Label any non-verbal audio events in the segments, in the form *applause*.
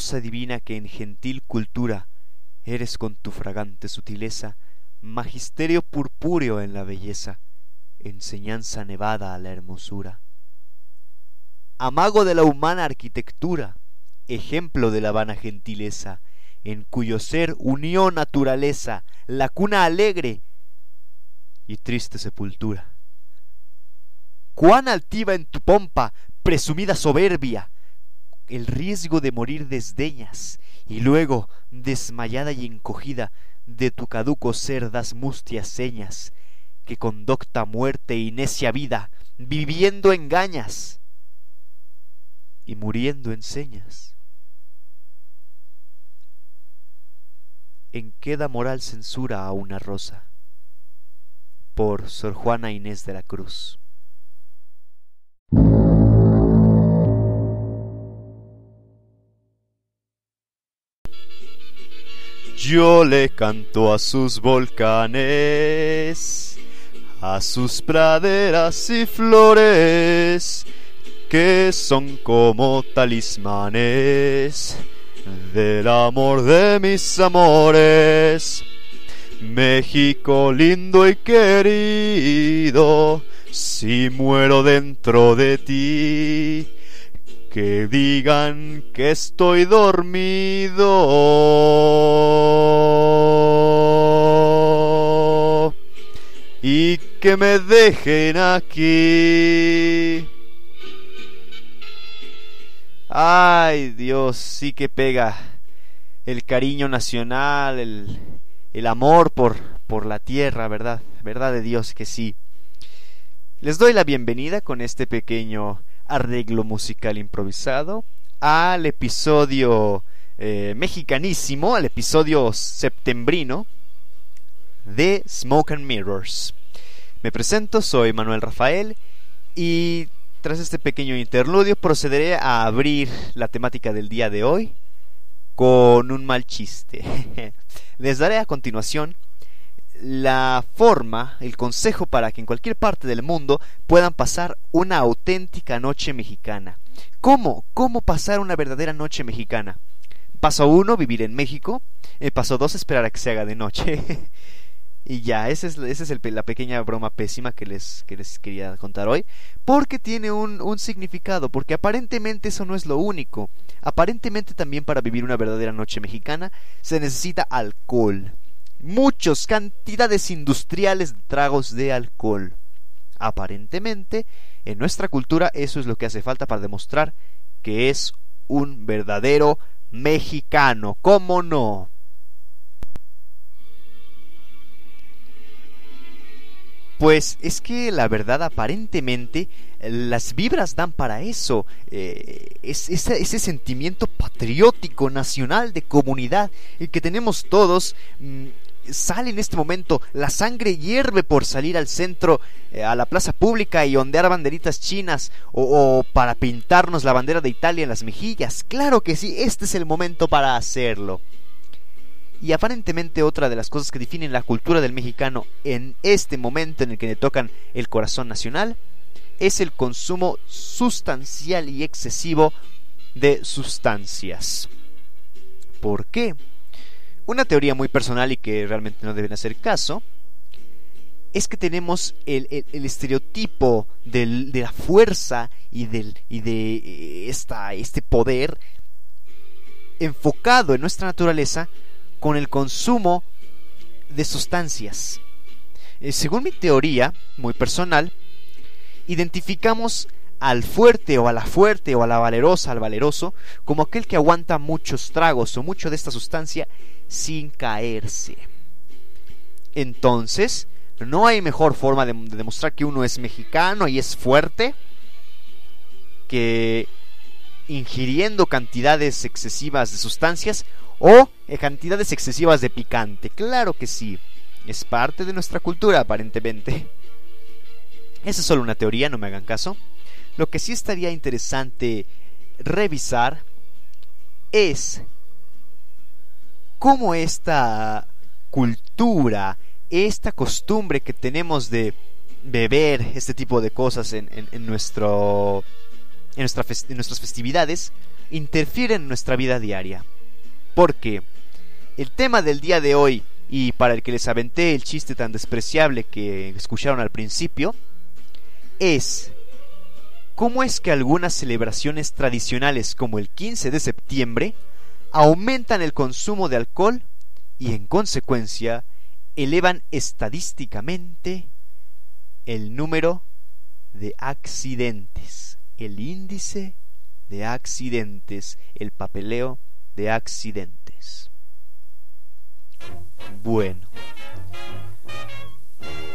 divina que en gentil cultura eres con tu fragante sutileza, magisterio purpúreo en la belleza, enseñanza nevada a la hermosura. Amago de la humana arquitectura, ejemplo de la vana gentileza, en cuyo ser unió naturaleza, la cuna alegre y triste sepultura. Cuán altiva en tu pompa, presumida soberbia, el riesgo de morir desdeñas, y luego, desmayada y encogida, de tu caduco ser das mustias señas, que con docta muerte y necia vida, viviendo engañas y muriendo enseñas. En queda moral censura a una rosa. Por Sor Juana Inés de la Cruz. Yo le canto a sus volcanes, a sus praderas y flores, que son como talismanes del amor de mis amores. México lindo y querido, si muero dentro de ti, que digan que estoy dormido y que me dejen aquí. Ay Dios, sí que pega el cariño nacional, el, el amor por, por la tierra, ¿verdad? ¿Verdad de Dios que sí? Les doy la bienvenida con este pequeño arreglo musical improvisado al episodio eh, mexicanísimo, al episodio septembrino de Smoke and Mirrors. Me presento, soy Manuel Rafael y tras este pequeño interludio procederé a abrir la temática del día de hoy con un mal chiste. *laughs* Les daré a continuación la forma, el consejo para que en cualquier parte del mundo puedan pasar una auténtica noche mexicana. ¿Cómo? ¿Cómo pasar una verdadera noche mexicana? Paso uno, vivir en México. Eh, paso dos, esperar a que se haga de noche. *laughs* y ya, esa es, esa es la pequeña broma pésima que les, que les quería contar hoy. Porque tiene un, un significado, porque aparentemente eso no es lo único. Aparentemente también para vivir una verdadera noche mexicana se necesita alcohol muchas cantidades industriales de tragos de alcohol. Aparentemente, en nuestra cultura eso es lo que hace falta para demostrar que es un verdadero mexicano. ¿Cómo no? Pues es que la verdad aparentemente las vibras dan para eso. Eh, es, ese, sentimiento patriótico, nacional, de comunidad, el que tenemos todos. Sale en este momento, la sangre hierve por salir al centro, eh, a la plaza pública y ondear banderitas chinas o, para pintarnos la bandera de Italia en las mejillas. Claro que sí, este es el momento para hacerlo. Y aparentemente otra de las cosas que definen la cultura del mexicano en este momento en el que le tocan el corazón nacional es el consumo sustancial y excesivo de sustancias. ¿Por qué? Una teoría muy personal y que realmente no deben hacer caso es que tenemos el, estereotipo de la fuerza y, del, y de eh, esta, este poder enfocado en nuestra naturaleza con el consumo de sustancias. Eh, según mi teoría, muy personal, identificamos al fuerte o a la fuerte o a la valerosa, al valeroso, como aquel que aguanta muchos tragos o mucho de esta sustancia sin caerse. Entonces, no hay mejor forma de, demostrar que uno es mexicano y es fuerte que ingiriendo cantidades excesivas de sustancias o cantidades excesivas de picante. Claro que sí, es parte de nuestra cultura aparentemente. Esa es solo una teoría, no me hagan caso. Lo que sí estaría interesante revisar es cómo esta cultura, esta costumbre que tenemos de beber este tipo de cosas en, nuestro en, nuestras festividades, interfieren en nuestra vida diaria. Porque el tema del día de hoy, y para el que les aventé el chiste tan despreciable que escucharon al principio, es cómo es que algunas celebraciones tradicionales como el 15 de septiembre aumentan el consumo de alcohol y en consecuencia elevan estadísticamente el número de accidentes, el índice de accidentes, el papeleo de accidentes. Bueno,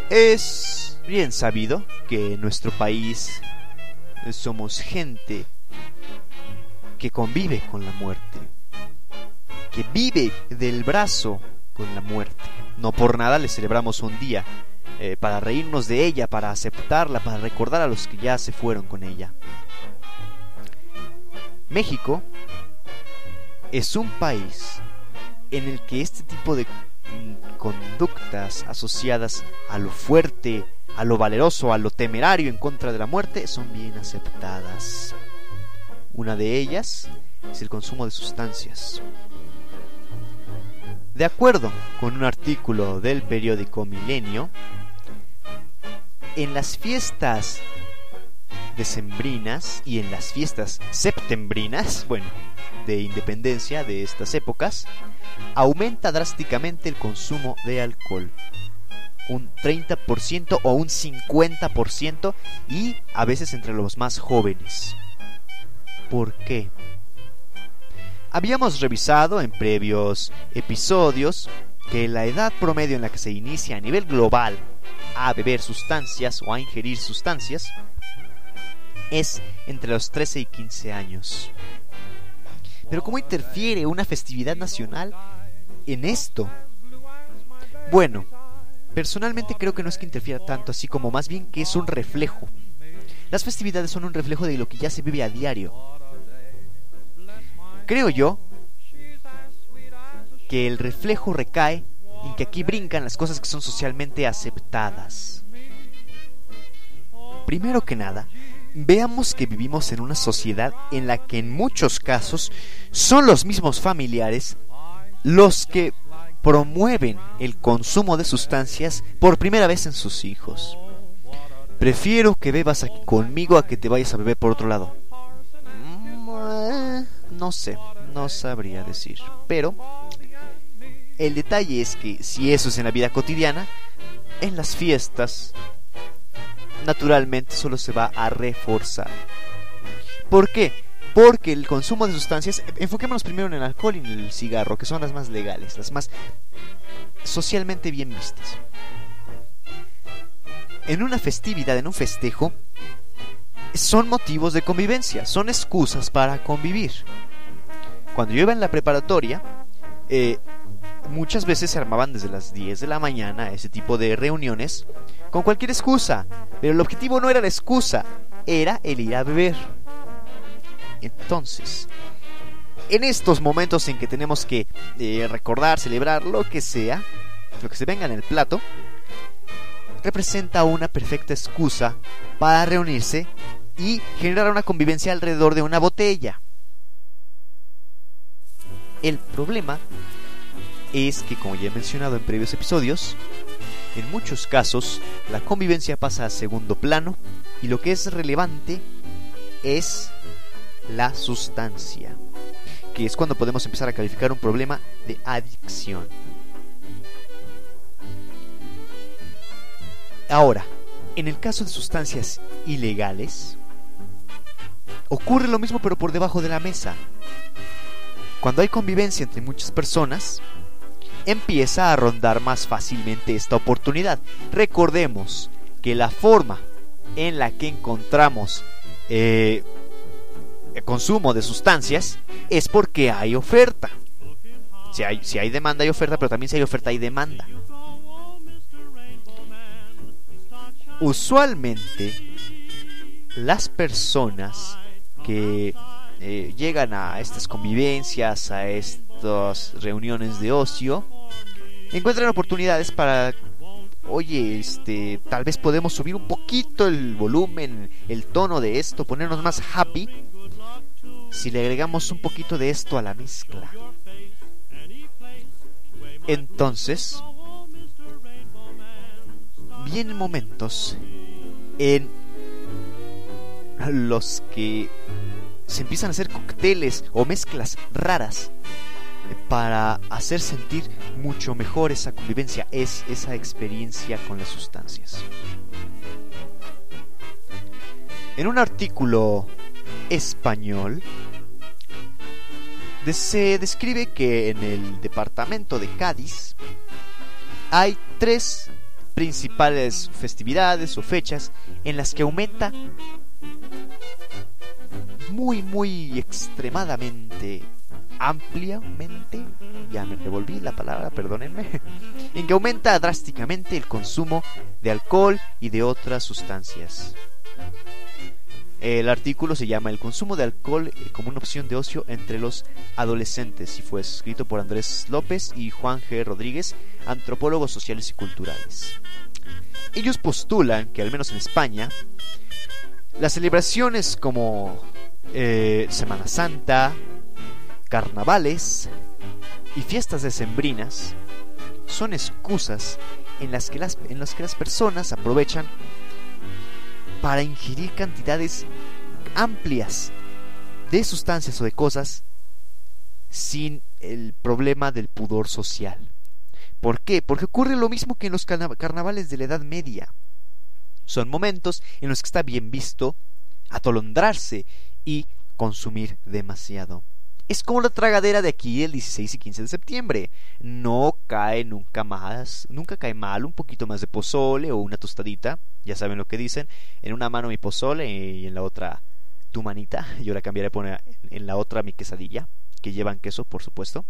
es bien sabido que en nuestro país somos gente que convive con la muerte, que vive del brazo con la muerte. No por nada le celebramos un día, eh, para reírnos de ella, para aceptarla, para recordar a los que ya se fueron con ella. México es un país en el que este tipo de conductas asociadas a lo fuerte, a lo valeroso, a lo temerario en contra de la muerte son bien aceptadas. Una de ellas es el consumo de sustancias. De acuerdo con un artículo del periódico Milenio, en las fiestas decembrinas y en las fiestas septembrinas, bueno, de independencia de estas épocas, aumenta drásticamente el consumo de alcohol. Un 30% o un 50% y a veces entre los más jóvenes. ¿Por qué? Habíamos revisado en previos episodios que la edad promedio en la que se inicia a nivel global a beber sustancias o a ingerir sustancias es entre los 13 y 15 años. Pero ¿cómo interfiere una festividad nacional en esto? Bueno, personalmente creo que no es que interfiera tanto así como más bien que es un reflejo. Las festividades son un reflejo de lo que ya se vive a diario. Creo yo que el reflejo recae en que aquí brincan las cosas que son socialmente aceptadas. Primero que nada, veamos que vivimos en una sociedad en la que en muchos casos son los mismos familiares los que promueven el consumo de sustancias por primera vez en sus hijos. Prefiero que bebas aquí conmigo a que te vayas a beber por otro lado. No sé, no sabría decir. Pero el detalle es que si eso es en la vida cotidiana, en las fiestas naturalmente solo se va a reforzar. ¿Por qué? Porque el consumo de sustancias, enfoquémonos primero en el alcohol y en el cigarro, que son las más legales, las más socialmente bien vistas. En una festividad, en un festejo, son motivos de convivencia, son excusas para convivir. Cuando yo iba en la preparatoria, eh, muchas veces se armaban desde las 10 de la mañana ese tipo de reuniones con cualquier excusa. Pero el objetivo no era la excusa, era el ir a beber. Entonces, en estos momentos en que tenemos que eh, recordar, celebrar lo que sea, lo que se venga en el plato, representa una perfecta excusa para reunirse y generar una convivencia alrededor de una botella. El problema es que, como ya he mencionado en previos episodios, en muchos casos la convivencia pasa a segundo plano y lo que es relevante es la sustancia, que es cuando podemos empezar a calificar un problema de adicción. Ahora, en el caso de sustancias ilegales, ocurre lo mismo pero por debajo de la mesa. Cuando hay convivencia entre muchas personas, empieza a rondar más fácilmente esta oportunidad. Recordemos que la forma en la que encontramos eh, el consumo de sustancias es porque hay oferta. Si hay, si hay demanda hay oferta, pero también si hay oferta hay demanda. Usualmente las personas que eh, llegan a estas convivencias, a estas reuniones de ocio, encuentran oportunidades para oye, este, tal vez podemos subir un poquito el volumen, el tono de esto, ponernos más happy si le agregamos un poquito de esto a la mezcla. Entonces, vienen momentos en los que se empiezan a hacer cócteles o mezclas raras para hacer sentir mucho mejor esa convivencia, es esa experiencia con las sustancias. En un artículo español se describe que en el departamento de Cádiz hay tres principales festividades o fechas en las que aumenta muy muy extremadamente ampliamente, ya me revolví la palabra, perdónenme, *laughs* en que aumenta drásticamente el consumo de alcohol y de otras sustancias. El artículo se llama El consumo de alcohol como una opción de ocio entre los adolescentes y fue escrito por Andrés López y Juan G. Rodríguez, antropólogos sociales y culturales. Ellos postulan que al menos en España, las celebraciones como eh, Semana Santa, carnavales y fiestas decembrinas son excusas en las que las, en las, que las personas aprovechan para ingerir cantidades amplias de sustancias o de cosas sin el problema del pudor social. ¿Por qué? Porque ocurre lo mismo que en los carnavales de la Edad Media. Son momentos en los que está bien visto atolondrarse y consumir demasiado. Es como la tragadera de aquí el 16 y 15 de septiembre. No cae nunca más, nunca cae mal un poquito más de pozole o una tostadita. Ya saben lo que dicen. En una mano mi pozole y en la otra tu manita. *laughs* Yo la cambiaré a poner en la otra mi quesadilla, que llevan queso, por supuesto.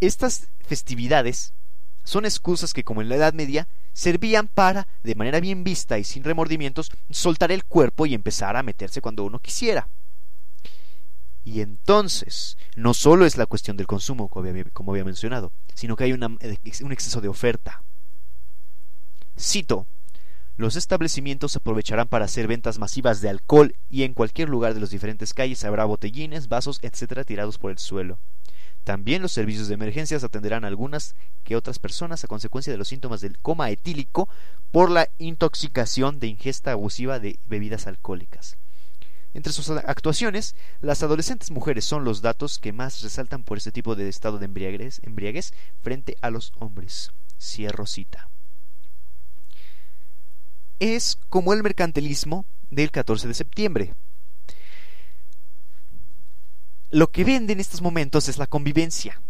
Estas festividades son excusas que, como en la Edad Media, servían para, de manera bien vista y sin remordimientos, soltar el cuerpo y empezar a meterse cuando uno quisiera. Y entonces, no solo es la cuestión del consumo, como había, mencionado, sino que hay un exceso de oferta. Cito, los establecimientos aprovecharán para hacer ventas masivas de alcohol y en cualquier lugar de las diferentes calles habrá botellines, vasos, etcétera, tirados por el suelo. También los servicios de emergencias atenderán a algunas que otras personas a consecuencia de los síntomas del coma etílico por la intoxicación de ingesta abusiva de bebidas alcohólicas. Entre sus actuaciones, las adolescentes mujeres son los datos que más resaltan por este tipo de estado de embriaguez, embriaguez frente a los hombres. Cierro cita. Es como el mercantilismo del 14 de septiembre. Lo que vende en estos momentos es la convivencia.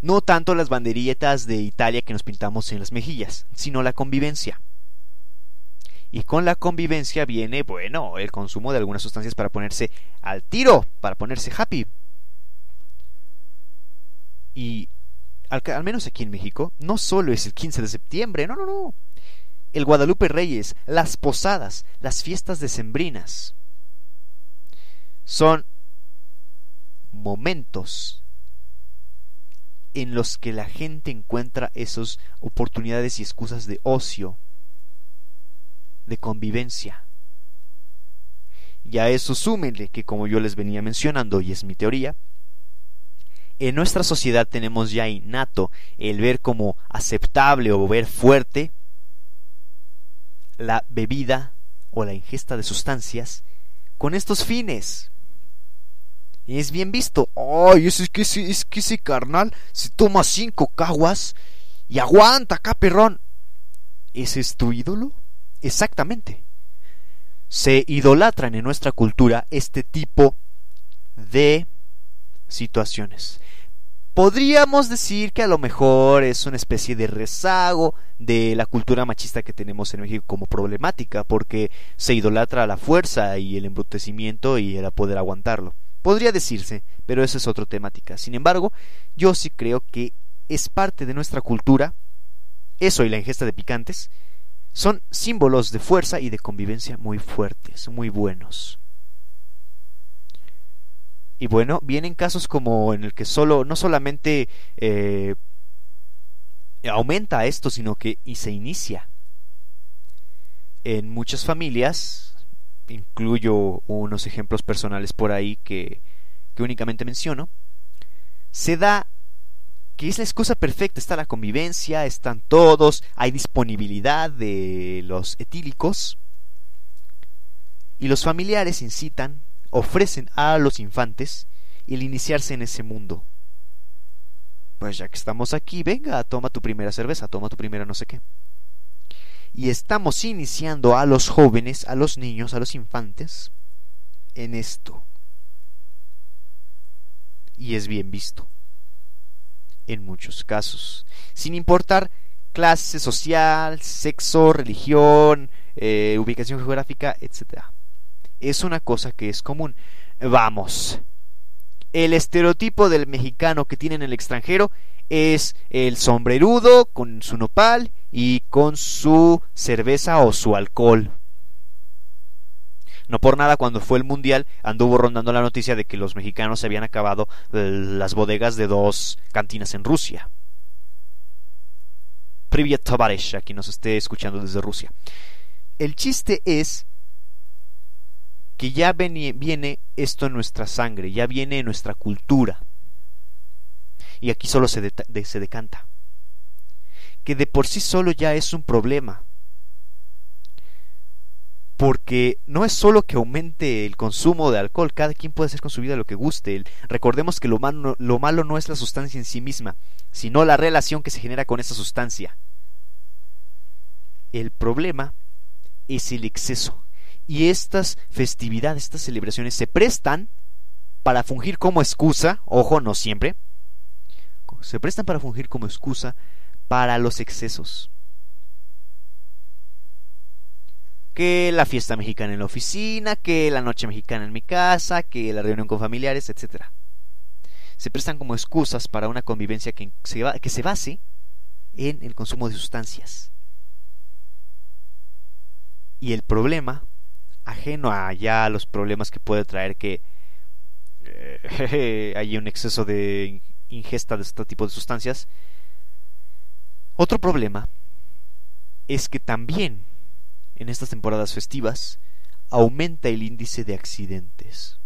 No tanto las banderilletas de Italia que nos pintamos en las mejillas, sino la convivencia. Y con la convivencia viene, bueno, el consumo de algunas sustancias para ponerse al tiro, para ponerse happy. Y al, menos aquí en México, no solo es el 15 de septiembre, no, no, no. El Guadalupe Reyes, las posadas, las fiestas decembrinas. Son momentos en los que la gente encuentra esas oportunidades y excusas de ocio de convivencia. Y a eso súmenle que, como yo les venía mencionando, y es mi teoría, en nuestra sociedad tenemos ya innato el ver como aceptable o ver fuerte la bebida o la ingesta de sustancias con estos fines. Es bien visto. Ay, es que, es que ese carnal se toma cinco caguas y aguanta acá, perrón. ¿Ese es tu ídolo? Exactamente. Se idolatran en nuestra cultura este tipo de situaciones. Podríamos decir que a lo mejor es una especie de rezago de la cultura machista que tenemos en México como problemática, porque se idolatra la fuerza y el embrutecimiento y el poder aguantarlo. Podría decirse, pero eso es otra temática. Sin embargo, yo sí creo que es parte de nuestra cultura, eso y la ingesta de picantes, son símbolos de fuerza y de convivencia muy fuertes, muy buenos. Y bueno, vienen casos como en el que solo, no solamente eh, aumenta esto, sino que y se inicia. En muchas familias, incluyo unos ejemplos personales por ahí que, únicamente menciono, se da que es la excusa perfecta, está la convivencia, están todos, hay disponibilidad de los etílicos, y los familiares incitan, ofrecen a los infantes el iniciarse en ese mundo. Pues ya que estamos aquí, venga, toma tu primera cerveza, toma tu primera no sé qué. Y estamos iniciando a los jóvenes, a los niños, a los infantes en esto. Y es bien visto. En muchos casos. Sin importar clase social, sexo, religión, eh, ubicación geográfica, etc. Es una cosa que es común. Vamos, el estereotipo del mexicano que tiene en el extranjero es el sombrerudo con su nopal y con su cerveza o su alcohol. No por nada cuando fue el mundial anduvo rondando la noticia de que los mexicanos se habían acabado las bodegas de dos cantinas en Rusia. Privyet Tovaresh, a quien nos esté escuchando desde Rusia. El chiste es que ya viene esto en nuestra sangre, ya viene en nuestra cultura. Y aquí solo se, decanta. Que de por sí solo ya es un problema. Porque no es solo que aumente el consumo de alcohol, cada quien puede hacer con su vida lo que guste. Recordemos que lo malo no es la sustancia en sí misma, sino la relación que se genera con esa sustancia. El problema es el exceso y estas festividades, estas celebraciones se prestan para fungir como excusa, ojo, no siempre, se prestan para fungir como excusa para los excesos. Que la fiesta mexicana en la oficina, que la noche mexicana en mi casa, que la reunión con familiares, etc. Se prestan como excusas para una convivencia que se, que se base en el consumo de sustancias. Y el problema ajeno a los problemas que puede traer que eh, *laughs* hay un exceso de ingesta de este tipo de sustancias. Otro problema es que también en estas temporadas festivas aumenta el índice de accidentes.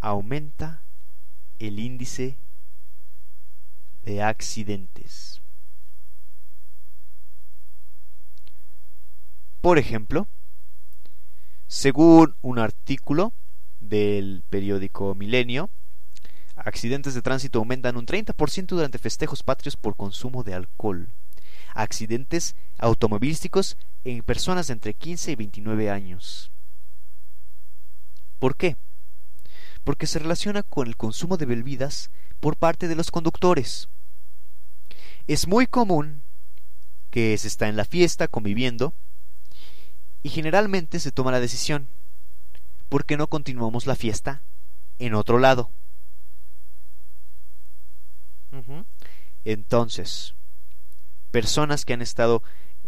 Aumenta el índice de accidentes. Por ejemplo, según un artículo del periódico Milenio, accidentes de tránsito aumentan un 30% durante festejos patrios por consumo de alcohol. Accidentes automovilísticos en personas de entre 15 y 29 años. ¿Por qué? Porque se relaciona con el consumo de bebidas por parte de los conductores. Es muy común que se está en la fiesta conviviendo y generalmente se toma la decisión, ¿por qué no continuamos la fiesta en otro lado? Entonces, personas que han estado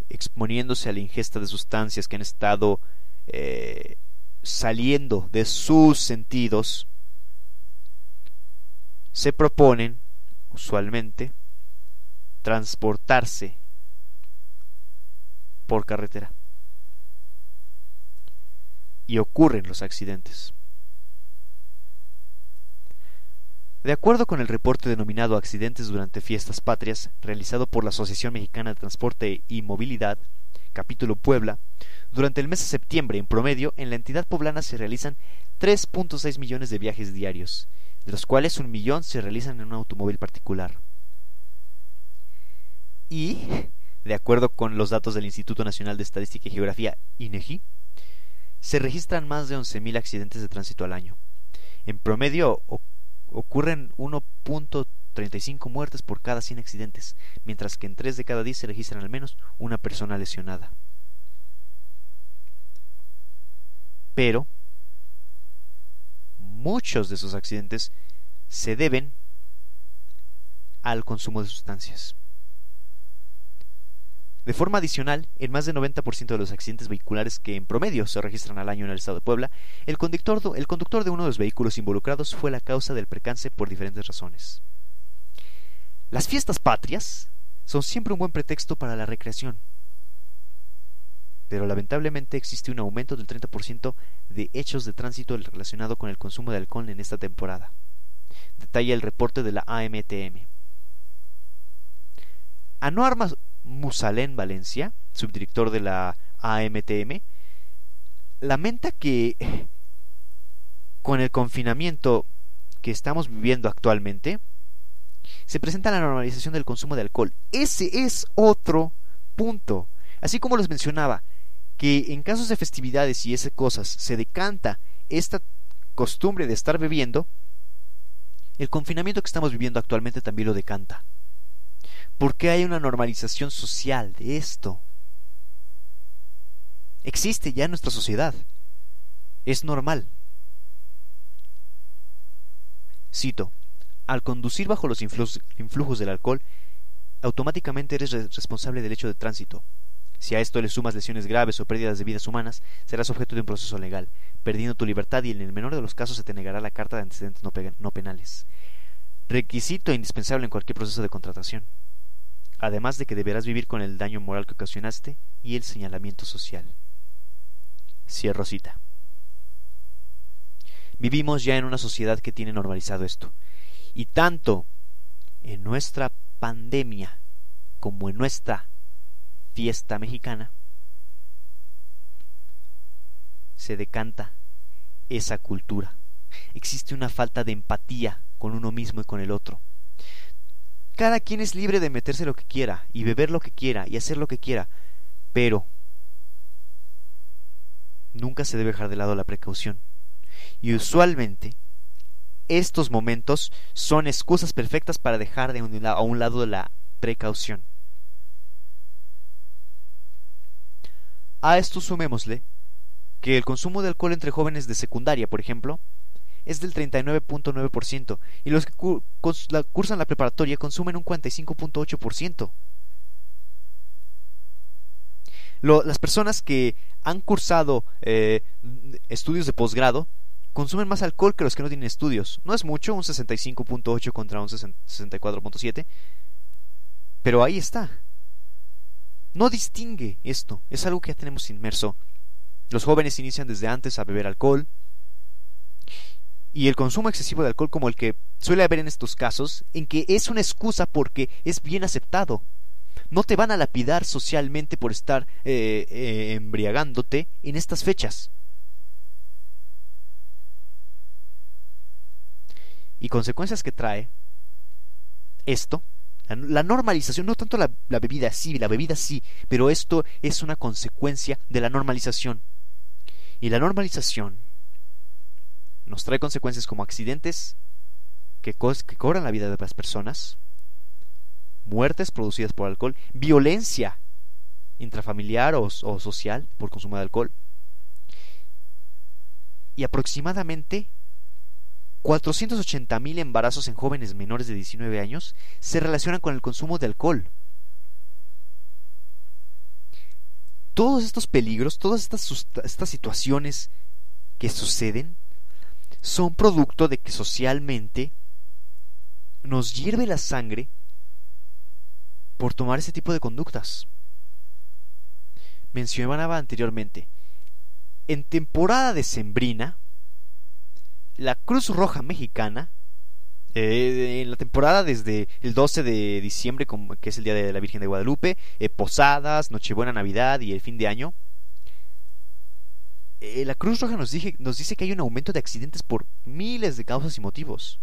exponiéndose a la ingesta de sustancias, que han estado eh, saliendo de sus sentidos, se proponen, usualmente, transportarse por carretera y ocurren los accidentes. De acuerdo con el reporte denominado Accidentes durante Fiestas Patrias, realizado por la Asociación Mexicana de Transporte y Movilidad, capítulo Puebla, durante el mes de septiembre, en promedio, en la entidad poblana se realizan 3.6 millones de viajes diarios, de los cuales un millón se realizan en un automóvil particular. Y, de acuerdo con los datos del Instituto Nacional de Estadística y Geografía, INEGI, se registran más de 11.000 accidentes de tránsito al año. En promedio ocurren 1.35 muertes por cada 100 accidentes, mientras que en 3 de cada 10 se registran al menos una persona lesionada. Pero muchos de esos accidentes se deben al consumo de sustancias. De forma adicional, en más del 90% de los accidentes vehiculares que en promedio se registran al año en el estado de Puebla, el conductor, el conductor de uno de los vehículos involucrados fue la causa del percance por diferentes razones. Las fiestas patrias son siempre un buen pretexto para la recreación. Pero lamentablemente existe un aumento del 30% de hechos de tránsito relacionado con el consumo de alcohol en esta temporada. Detalla el reporte de la AMTM. Anuar Musalén Valencia, subdirector de la AMTM, lamenta que con el confinamiento que estamos viviendo actualmente, se presenta la normalización del consumo de alcohol. Ese es otro punto. Así como les mencionaba, que en casos de festividades y esas cosas se decanta esta costumbre de estar bebiendo, el confinamiento que estamos viviendo actualmente también lo decanta. Porque hay una normalización social de esto. Existe ya en nuestra sociedad. Es normal. Cito, al conducir bajo los influjos del alcohol, automáticamente eres responsable del hecho de tránsito. Si a esto le sumas lesiones graves o pérdidas de vidas humanas, serás objeto de un proceso legal, perdiendo tu libertad y en el menor de los casos se te negará la carta de antecedentes no penales. Requisito indispensable en cualquier proceso de contratación. Además de que deberás vivir con el daño moral que ocasionaste y el señalamiento social. Cierro cita. Vivimos ya en una sociedad que tiene normalizado esto. Y tanto en nuestra pandemia como en nuestra fiesta mexicana, se decanta esa cultura. Existe una falta de empatía con uno mismo y con el otro. Cada quien es libre de meterse lo que quiera y beber lo que quiera y hacer lo que quiera, pero nunca se debe dejar de lado la precaución. Y usualmente estos momentos son excusas perfectas para dejar de un, a un lado la precaución. A esto sumémosle que el consumo de alcohol entre jóvenes de secundaria, por ejemplo, es del 39.9% y los que cursan la preparatoria consumen un 45.8%. las personas que han cursado eh, estudios de posgrado consumen más alcohol que los que no tienen estudios. No es mucho, un 65.8 contra un 64.7, pero ahí está. No distingue esto, es algo que ya tenemos inmerso. Los jóvenes inician desde antes a beber alcohol, y el consumo excesivo de alcohol como el que suele haber en estos casos, en que es una excusa porque es bien aceptado. No te van a lapidar socialmente por estar eh, eh, embriagándote en estas fechas. y consecuencias que trae esto, la, normalización, no tanto la, la bebida sí, la bebida sí, pero esto es una consecuencia de la normalización. Y la normalización nos trae consecuencias como accidentes que, que cobran la vida de las personas, muertes producidas por alcohol, violencia intrafamiliar o, social por consumo de alcohol, y aproximadamente 480.000 embarazos en jóvenes menores de 19 años se relacionan con el consumo de alcohol. Todos estos peligros, todas estas situaciones que suceden, son producto de que socialmente nos hierve la sangre por tomar ese tipo de conductas. Mencionaba anteriormente, en temporada decembrina, la Cruz Roja Mexicana, eh, en la temporada desde el 12 de diciembre, que es el Día de la Virgen de Guadalupe, eh, Posadas, Nochebuena, Navidad y el fin de año, eh, la Cruz Roja nos, nos dice que hay un aumento de accidentes por miles de causas y motivos.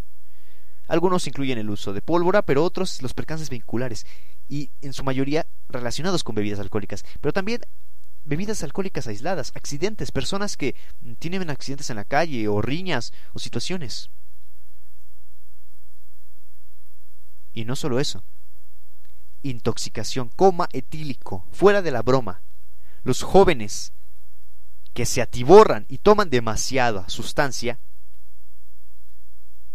Algunos incluyen el uso de pólvora, pero otros los percances vinculares, y en su mayoría relacionados con bebidas alcohólicas. Pero también bebidas alcohólicas aisladas, accidentes, personas que tienen accidentes en la calle o riñas o situaciones. Y no solo eso, intoxicación, coma etílico, fuera de la broma. Los jóvenes que se atiborran y toman demasiada sustancia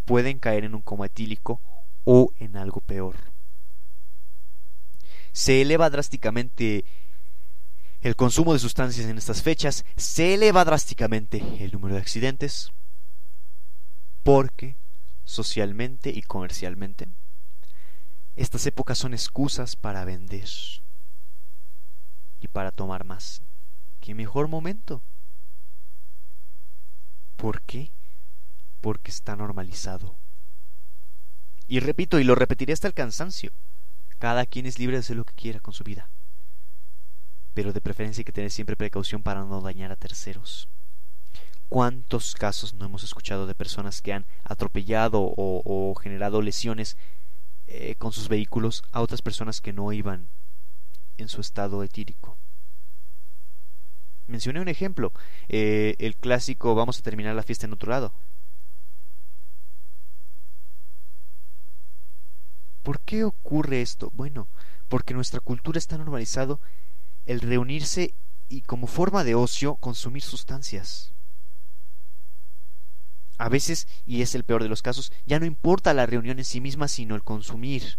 pueden caer en un coma etílico o en algo peor. Se eleva drásticamente el consumo de sustancias en estas fechas, se eleva drásticamente el número de accidentes porque socialmente y comercialmente Estas épocas son excusas para vender y para tomar más. ¿Qué mejor momento? ¿Por qué? Porque está normalizado. Y repito, y lo repetiré hasta el cansancio, cada quien es libre de hacer lo que quiera con su vida. Pero de preferencia hay que tener siempre precaución para no dañar a terceros. ¿Cuántos casos no hemos escuchado de personas que han atropellado o, generado lesiones eh, con sus vehículos a otras personas que no iban en su estado etírico? Mencioné un ejemplo, eh, el clásico vamos a terminar la fiesta en otro lado. ¿Por qué ocurre esto? Bueno, porque nuestra cultura está normalizado el reunirse y como forma de ocio consumir sustancias. A veces, y es el peor de los casos, ya no importa la reunión en sí misma, sino el consumir.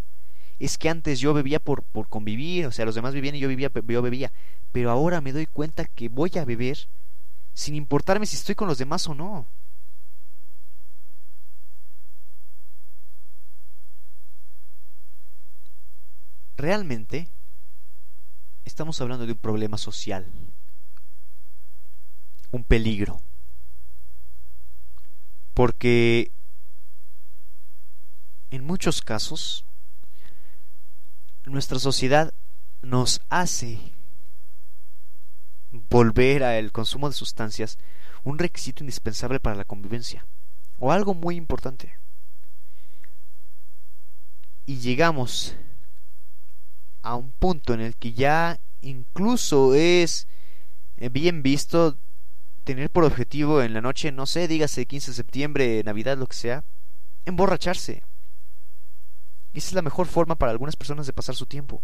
Es que antes yo bebía por, por convivir, o sea, los demás bebían y yo, vivía, yo bebía pero ahora me doy cuenta que voy a beber sin importarme si estoy con los demás o no. Realmente estamos hablando de un problema social, un peligro, porque en muchos casos nuestra sociedad nos hace volver al consumo de sustancias un requisito indispensable para la convivencia, o algo muy importante. Y llegamos a un punto en el que ya incluso es eh, bien visto tener por objetivo en la noche, no sé, dígase 15 de septiembre, Navidad, lo que sea, emborracharse. Esa es la mejor forma para algunas personas de pasar su tiempo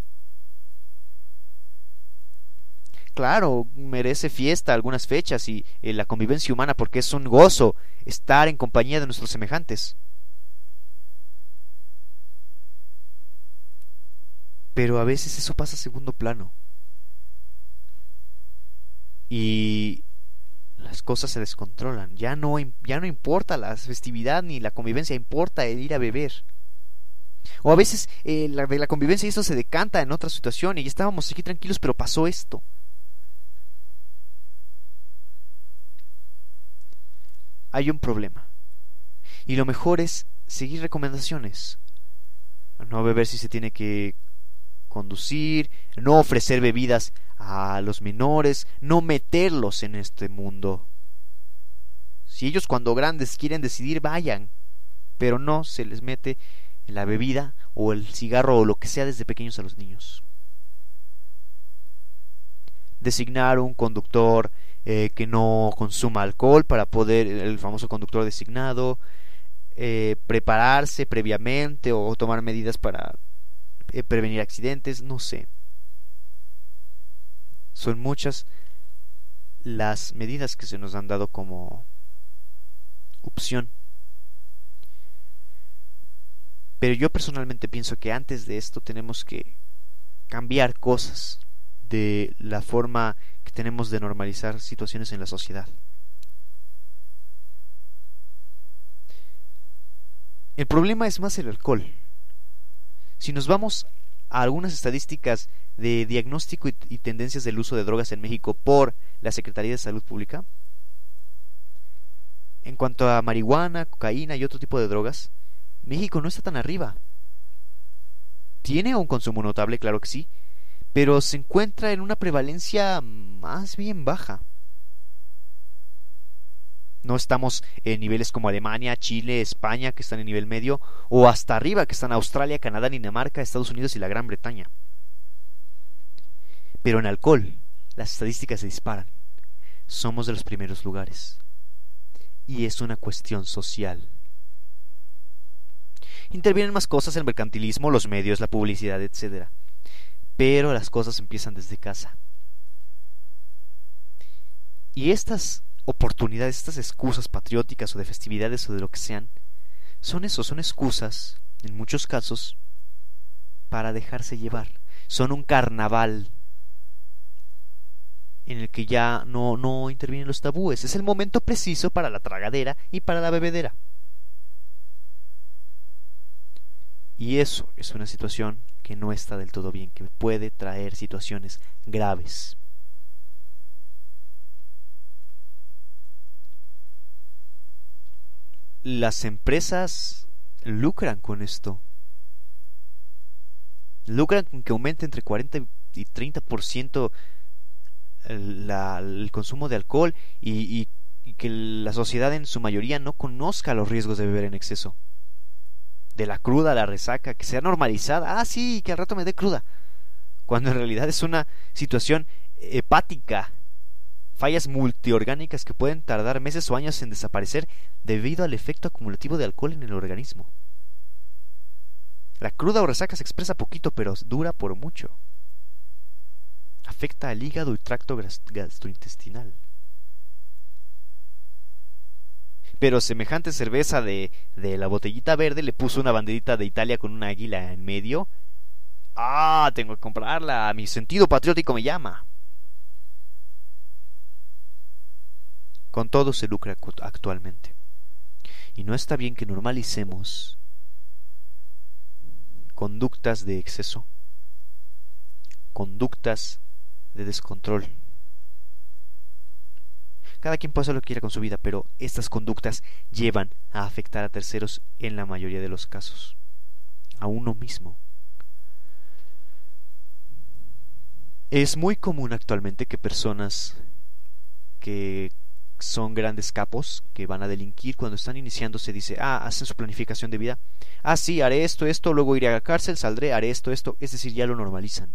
claro, merece fiesta algunas fechas y eh, la convivencia humana porque es un gozo estar en compañía de nuestros semejantes. Pero a veces eso pasa a segundo plano. Y las cosas se descontrolan. Ya no, ya no importa la festividad ni la convivencia, importa el ir a beber. O a veces eh, la, de la convivencia y esto se decanta en otra situación y estábamos aquí tranquilos, pero pasó esto. Hay un problema. Y lo mejor es seguir recomendaciones. No beber si se tiene que conducir, no ofrecer bebidas a los menores, no meterlos en este mundo. Si ellos cuando grandes quieren decidir, vayan, pero no se les mete la bebida o el cigarro o lo que sea desde pequeños a los niños. Designar un conductor eh, que no consuma alcohol para poder, el famoso conductor designado, eh, prepararse previamente o tomar medidas para eh, prevenir accidentes, no sé. Son muchas las medidas que se nos han dado como opción. Pero yo personalmente pienso que antes de esto tenemos que cambiar cosas de la forma tenemos de normalizar situaciones en la sociedad. El problema es más el alcohol. Si nos vamos a algunas estadísticas de diagnóstico y, tendencias del uso de drogas en México por la Secretaría de Salud Pública, en cuanto a marihuana, cocaína y otro tipo de drogas, México no está tan arriba. Tiene un consumo notable, claro que sí, pero se encuentra en una prevalencia más bien baja. No estamos en niveles como Alemania, Chile, España, que están en nivel medio, o hasta arriba, que están Australia, Canadá, Dinamarca, Estados Unidos y la Gran Bretaña. Pero en alcohol, las estadísticas se disparan. Somos de los primeros lugares. Y es una cuestión social. Intervienen más cosas el mercantilismo, los medios, la publicidad, etc. Pero las cosas empiezan desde casa. Y estas oportunidades, estas excusas patrióticas o de festividades o de lo que sean, son eso, son excusas, en muchos casos, para dejarse llevar. Son un carnaval en el que ya no, no intervienen los tabúes. Es el momento preciso para la tragadera y para la bebedera. Y eso es una situación que no está del todo bien, que puede traer situaciones graves. Las empresas lucran con esto. Lucran con que aumente entre 40 y 30% el, el consumo de alcohol y que la sociedad en su mayoría no conozca los riesgos de beber en exceso de la cruda, la resaca, que sea normalizada. Ah, sí, que al rato me dé cruda. Cuando en realidad es una situación hepática. Fallas multiorgánicas que pueden tardar meses o años en desaparecer debido al efecto acumulativo de alcohol en el organismo. La cruda o resaca se expresa poquito, pero dura por mucho. Afecta al hígado y tracto gastrointestinal. Pero semejante cerveza de, de la botellita verde le puso una banderita de Italia con una águila en medio. Ah, tengo que comprarla, mi sentido patriótico me llama. Con todo se lucra actualmente. Y no está bien que normalicemos conductas de exceso, conductas de descontrol. Cada quien puede hacer lo que quiera con su vida, pero estas conductas llevan a afectar a terceros en la mayoría de los casos, a uno mismo. Es muy común actualmente que personas que son grandes capos, que van a delinquir, cuando están iniciando se dice, ah, hacen su planificación de vida, ah, sí, haré esto, esto, luego iré a la cárcel, saldré, haré esto, esto, es decir, ya lo normalizan.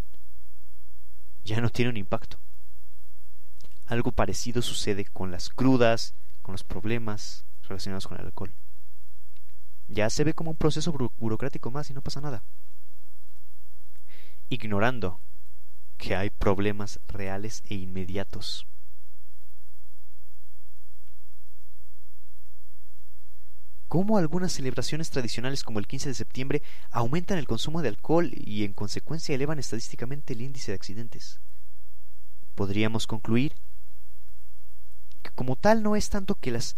Ya no tiene un impacto. Algo parecido sucede con las crudas, con los problemas relacionados con el alcohol. Ya se ve como un proceso burocrático más y no pasa nada. Ignorando que hay problemas reales e inmediatos. cómo algunas celebraciones tradicionales como el 15 de septiembre aumentan el consumo de alcohol y en consecuencia elevan estadísticamente el índice de accidentes. Podríamos concluir como tal no es tanto que las...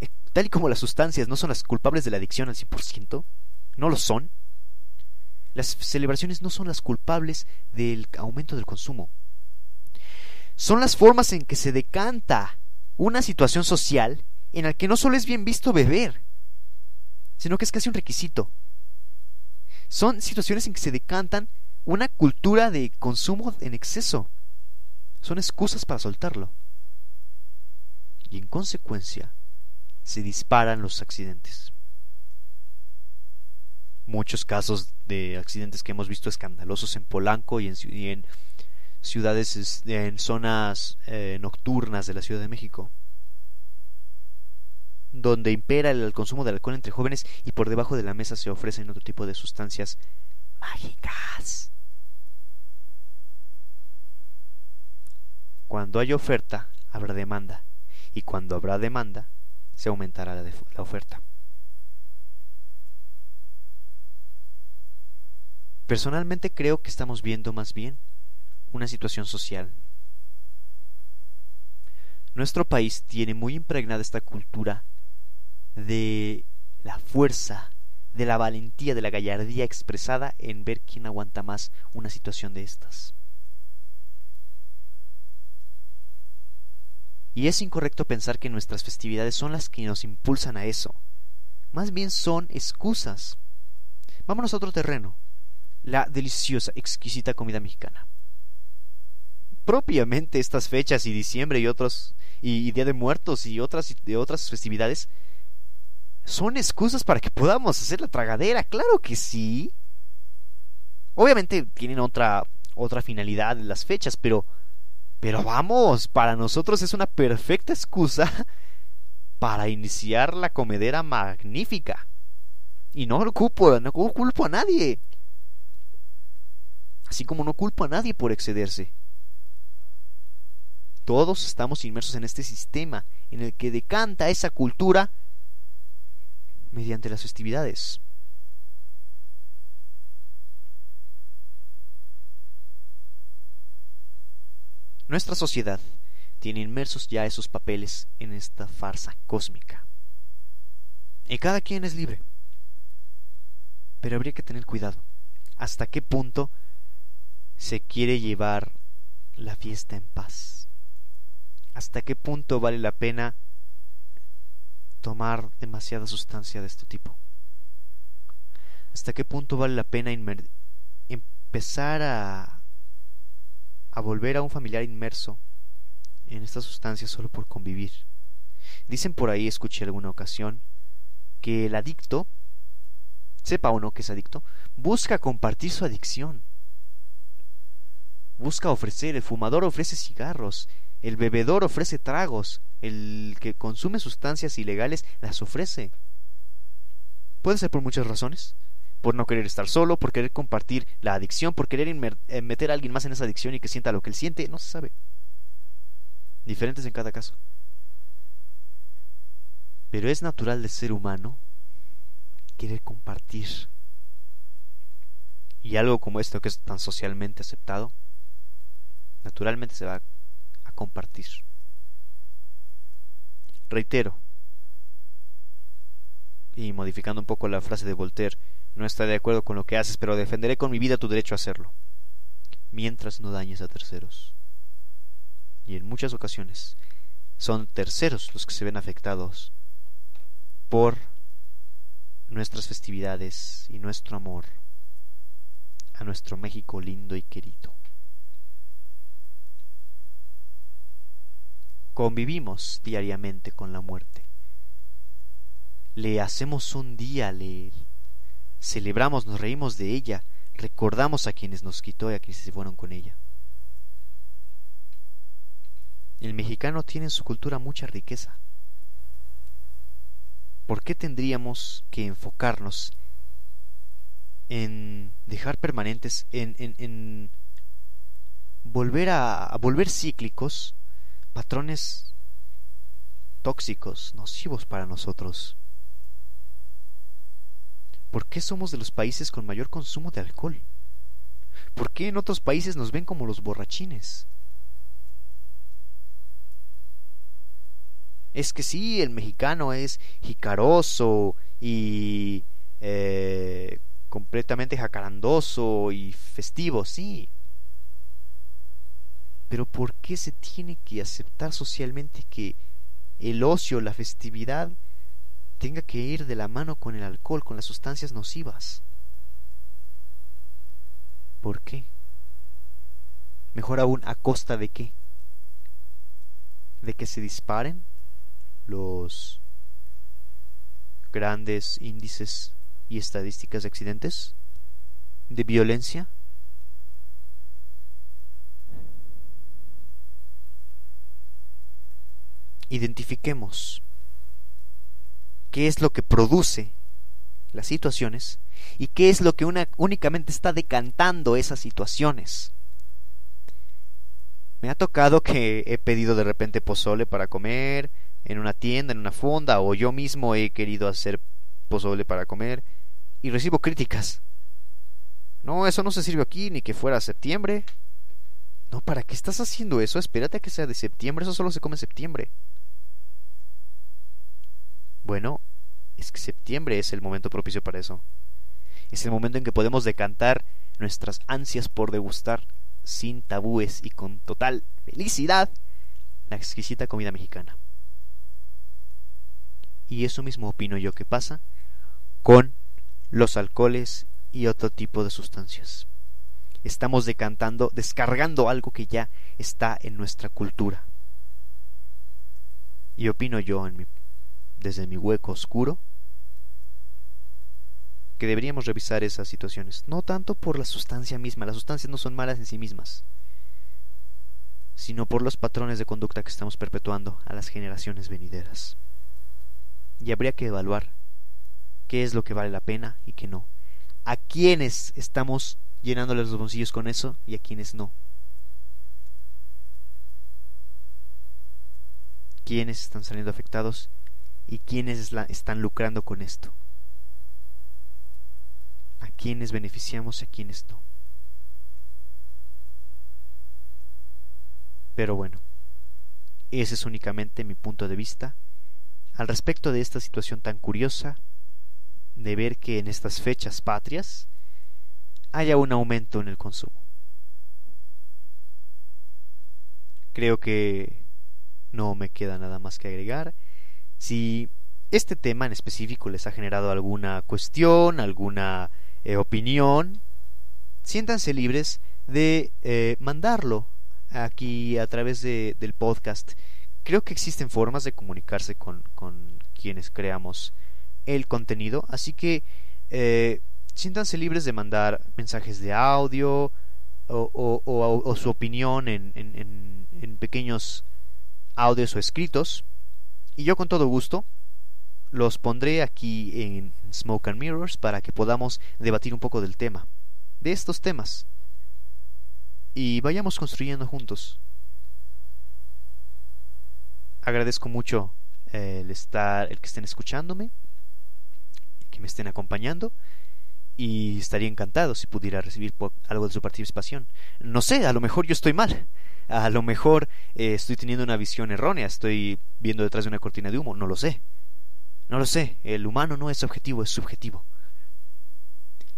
Eh, tal y como las sustancias no son las culpables de la adicción al 100%, no lo son, las celebraciones no son las culpables del aumento del consumo. Son las formas en que se decanta una situación social en la que no solo es bien visto beber, sino que es casi un requisito. Son situaciones en que se decantan una cultura de consumo en exceso. Son excusas para soltarlo y en consecuencia se disparan los accidentes. Muchos casos de accidentes que hemos visto escandalosos en Polanco y en, ciudades, en zonas eh, nocturnas de la Ciudad de México, donde impera el consumo de alcohol entre jóvenes y por debajo de la mesa se ofrecen otro tipo de sustancias mágicas. Cuando hay oferta, habrá demanda y cuando habrá demanda, se aumentará la, oferta. Personalmente creo que estamos viendo más bien una situación social. Nuestro país tiene muy impregnada esta cultura de la fuerza, de la valentía, de la gallardía expresada en ver quién aguanta más una situación de estas. Y es incorrecto pensar que nuestras festividades son las que nos impulsan a eso. Más bien son excusas. Vámonos a otro terreno. La deliciosa, exquisita comida mexicana. Propiamente estas fechas y diciembre y otros y, Día de Muertos y otras de otras festividades son excusas para que podamos hacer la tragadera, claro que sí. Obviamente tienen otra otra finalidad las fechas, pero pero vamos, para nosotros es una perfecta excusa *laughs* para iniciar la comedera magnífica. Y no lo culpo, no culpo a nadie. Así como no culpo a nadie por excederse. Todos estamos inmersos en este sistema en el que decanta esa cultura mediante las festividades. Nuestra sociedad tiene inmersos ya esos papeles en esta farsa cósmica. Y cada quien es libre. Pero habría que tener cuidado. ¿Hasta qué punto se quiere llevar la fiesta en paz? ¿Hasta qué punto vale la pena tomar demasiada sustancia de este tipo? ¿Hasta qué punto vale la pena empezar a, a volver a un familiar inmerso en esta sustancia solo por convivir? Dicen por ahí, escuché alguna ocasión, que el adicto, sepa o no que es adicto, busca compartir su adicción. Busca ofrecer, el fumador ofrece cigarros, el bebedor ofrece tragos, el que consume sustancias ilegales las ofrece. Puede ser por muchas razones. Por no querer estar solo, por querer compartir la adicción, por querer eh, meter a alguien más en esa adicción y que sienta lo que él siente, no se sabe. Diferentes en cada caso. Pero es natural del ser humano querer compartir. Y algo como esto que es tan socialmente aceptado, naturalmente se va a compartir. Reitero, y modificando un poco la frase de Voltaire, no estoy de acuerdo con lo que haces, pero defenderé con mi vida tu derecho a hacerlo, mientras no dañes a terceros. Y en muchas ocasiones son terceros los que se ven afectados por nuestras festividades y nuestro amor a nuestro México lindo y querido. Convivimos diariamente con la muerte. Le hacemos un día, le celebramos, nos reímos de ella, recordamos a quienes nos quitó y a quienes se fueron con ella. El mexicano tiene en su cultura mucha riqueza ¿por qué tendríamos que enfocarnos en dejar permanentes, en, en, volver a, volver cíclicos patrones tóxicos, nocivos para nosotros? ¿Por qué somos de los países con mayor consumo de alcohol? ¿Por qué en otros países nos ven como los borrachines? Es que sí, el mexicano es jicaroso y eh, completamente jacarandoso y festivo, sí. Pero ¿por qué se tiene que aceptar socialmente que el ocio, la festividad, tenga que ir de la mano con el alcohol, con las sustancias nocivas? ¿Por qué? Mejor aún, ¿a costa de qué? ¿De que se disparen? los grandes índices y estadísticas de accidentes, de violencia. Identifiquemos qué es lo que produce las situaciones y qué es lo que únicamente está decantando esas situaciones. Me ha tocado que he pedido de repente pozole para comer, en una tienda, en una fonda, o yo mismo he querido hacer pozole para comer y recibo críticas. No, eso no se sirve aquí, ni que fuera septiembre. No, ¿para qué estás haciendo eso? Espérate a que sea de septiembre, eso solo se come en septiembre. Bueno, es que septiembre es el momento propicio para eso. Es el momento en que podemos decantar nuestras ansias por degustar sin tabúes y con total felicidad la exquisita comida mexicana. Y eso mismo opino yo que pasa con los alcoholes y otro tipo de sustancias. Estamos decantando, descargando algo que ya está en nuestra cultura. Y opino yo en mi, desde mi hueco oscuro que deberíamos revisar esas situaciones, no tanto por la sustancia misma, las sustancias no son malas en sí mismas, sino por los patrones de conducta que estamos perpetuando a las generaciones venideras y habría que evaluar qué es lo que vale la pena y qué no. A quiénes estamos llenándoles los bolsillos con eso y a quiénes no. Quiénes están saliendo afectados y quiénes están lucrando con esto. A quiénes beneficiamos y a quiénes no. Pero bueno, ese es únicamente mi punto de vista al respecto de esta situación tan curiosa de ver que en estas fechas patrias haya un aumento en el consumo. Creo que no me queda nada más que agregar. Si este tema en específico les ha generado alguna cuestión, alguna eh, opinión, siéntanse libres de eh, mandarlo aquí a través de, del podcast. Creo que existen formas de comunicarse con, con quienes creamos el contenido, así que eh, siéntanse libres de mandar mensajes de audio o, su opinión en, en, en pequeños audios o escritos. Y yo con todo gusto los pondré aquí en Smoke and Mirrors para que podamos debatir un poco del tema, de estos temas. Y vayamos construyendo juntos. Agradezco mucho eh, el estar, el que estén escuchándome, que me estén acompañando y estaría encantado si pudiera recibir algo de su participación. No sé, a lo mejor yo estoy mal. A lo mejor eh, estoy teniendo una visión errónea, estoy viendo detrás de una cortina de humo, no lo sé. No lo sé, el humano no es objetivo, es subjetivo.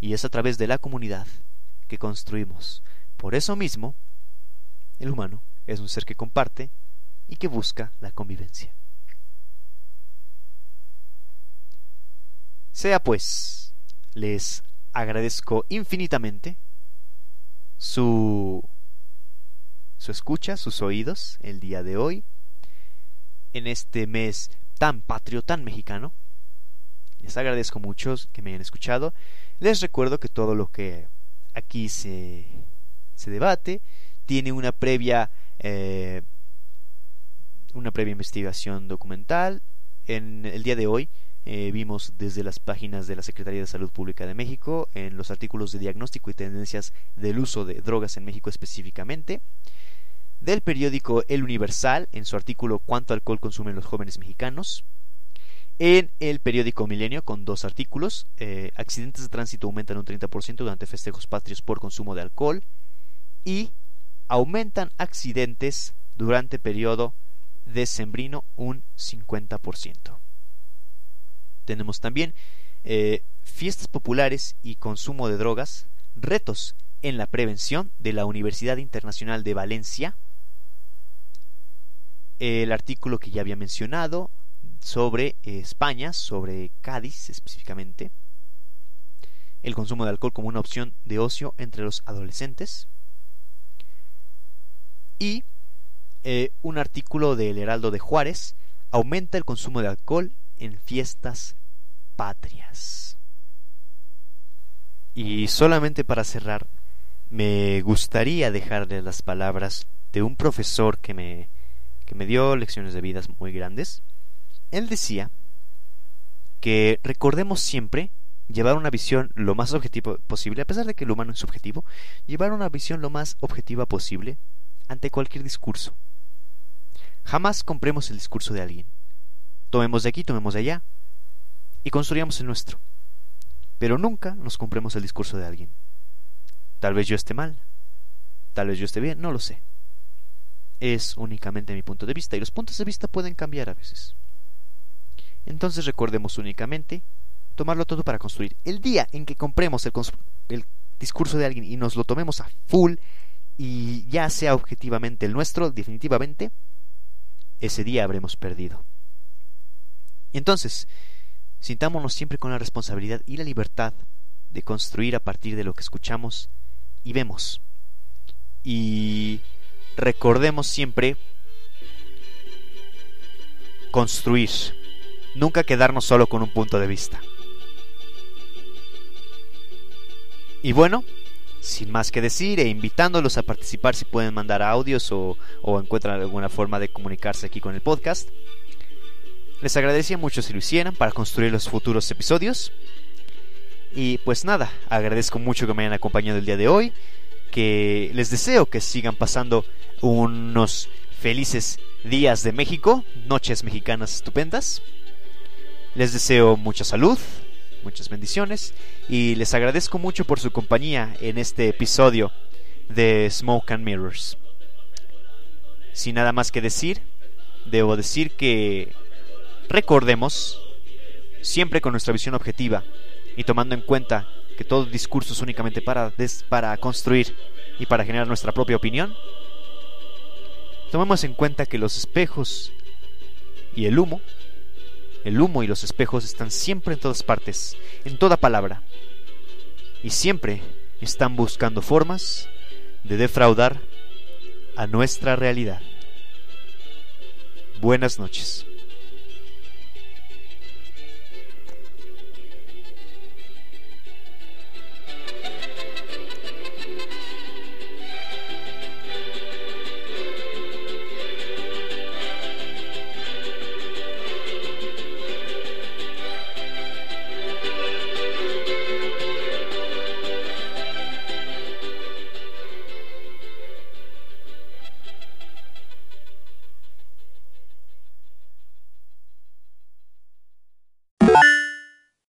Y es a través de la comunidad que construimos. Por eso mismo, el humano es un ser que comparte y que busca la convivencia. Sea pues, les agradezco infinitamente su, su escucha, sus oídos el día de hoy, en este mes tan patrio, tan mexicano. Les agradezco mucho que me hayan escuchado. Les recuerdo que todo lo que aquí se, se debate tiene una previa eh, una previa investigación documental. En el día de hoy eh, vimos desde las páginas de la Secretaría de Salud Pública de México en los artículos de diagnóstico y tendencias del uso de drogas en México específicamente del periódico El Universal en su artículo ¿Cuánto alcohol consumen los jóvenes mexicanos? En el periódico Milenio con dos artículos, eh, accidentes de tránsito aumentan un 30% durante festejos patrios por consumo de alcohol y aumentan accidentes durante periodo decembrino un 50%. Tenemos también eh, fiestas populares y consumo de drogas, retos en la prevención de la Universidad Internacional de Valencia, el artículo que ya había mencionado sobre eh, España, sobre Cádiz específicamente, el consumo de alcohol como una opción de ocio entre los adolescentes, y eh, un artículo del Heraldo de Juárez, aumenta el consumo de alcohol en fiestas patrias. Y solamente para cerrar, me gustaría dejarle las palabras de un profesor que me que me dio lecciones de vidas muy grandes, él decía que recordemos siempre llevar una visión lo más objetiva posible, a pesar de que el humano es subjetivo, llevar una visión lo más objetiva posible ante cualquier discurso. Jamás compremos el discurso de alguien. Tomemos de aquí, tomemos de allá y construyamos el nuestro. Pero nunca nos compremos el discurso de alguien. Tal vez yo esté mal, tal vez yo esté bien, no lo sé es únicamente mi punto de vista y los puntos de vista pueden cambiar a veces. Entonces recordemos únicamente tomarlo todo para construir. El día en que compremos el, discurso de alguien y nos lo tomemos a full y ya sea objetivamente el nuestro, definitivamente, ese día habremos perdido. Entonces, sintámonos siempre con la responsabilidad y la libertad de construir a partir de lo que escuchamos y vemos. Y recordemos siempre construir, nunca quedarnos solo con un punto de vista. Y bueno, sin más que decir e invitándolos a participar si pueden mandar audios o, encuentran alguna forma de comunicarse aquí con el podcast. Les agradecería mucho si lo hicieran para construir los futuros episodios. Y pues nada, agradezco mucho que me hayan acompañado el día de hoy que les deseo que sigan pasando unos felices días de México, noches mexicanas estupendas. Les deseo mucha salud, muchas bendiciones y les agradezco mucho por su compañía en este episodio de Smoke and Mirrors. Sin nada más que decir, debo decir que recordemos siempre con nuestra visión objetiva y tomando en cuenta que todo discurso es únicamente para, para construir y para generar nuestra propia opinión, tomemos en cuenta que los espejos y el humo, el humo y los espejos están siempre en todas partes, en toda palabra, y siempre están buscando formas de defraudar a nuestra realidad. Buenas noches.